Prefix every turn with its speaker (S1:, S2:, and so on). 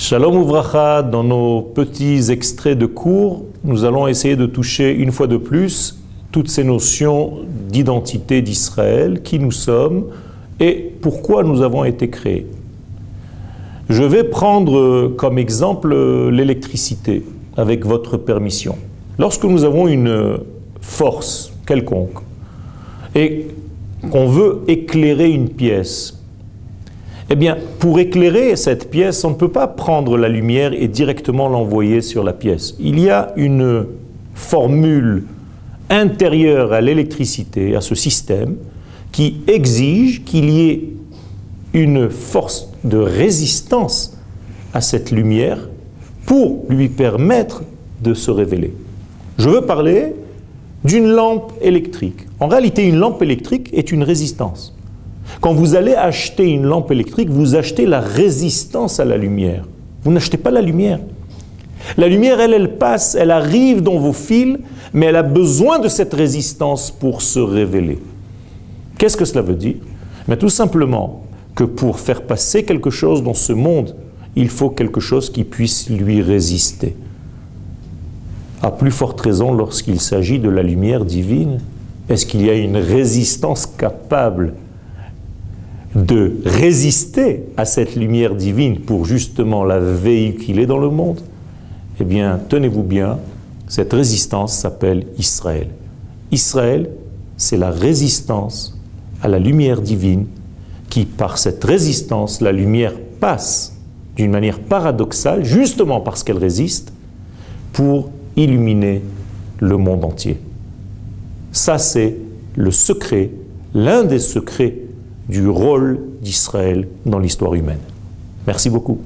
S1: Shalom Ouvracha, dans nos petits extraits de cours, nous allons essayer de toucher une fois de plus toutes ces notions d'identité d'Israël, qui nous sommes et pourquoi nous avons été créés. Je vais prendre comme exemple l'électricité, avec votre permission. Lorsque nous avons une force quelconque et qu'on veut éclairer une pièce, eh bien, pour éclairer cette pièce, on ne peut pas prendre la lumière et directement l'envoyer sur la pièce. Il y a une formule intérieure à l'électricité, à ce système, qui exige qu'il y ait une force de résistance à cette lumière pour lui permettre de se révéler. Je veux parler d'une lampe électrique. En réalité, une lampe électrique est une résistance. Quand vous allez acheter une lampe électrique, vous achetez la résistance à la lumière. Vous n'achetez pas la lumière. La lumière, elle, elle passe, elle arrive dans vos fils, mais elle a besoin de cette résistance pour se révéler. Qu'est-ce que cela veut dire? Mais Tout simplement que pour faire passer quelque chose dans ce monde, il faut quelque chose qui puisse lui résister. À plus forte raison lorsqu'il s'agit de la lumière divine, est-ce qu'il y a une résistance capable de résister à cette lumière divine pour justement la véhiculer dans le monde, eh bien, tenez-vous bien, cette résistance s'appelle Israël. Israël, c'est la résistance à la lumière divine qui, par cette résistance, la lumière passe d'une manière paradoxale, justement parce qu'elle résiste, pour illuminer le monde entier. Ça, c'est le secret, l'un des secrets du rôle d'Israël dans l'histoire humaine. Merci beaucoup.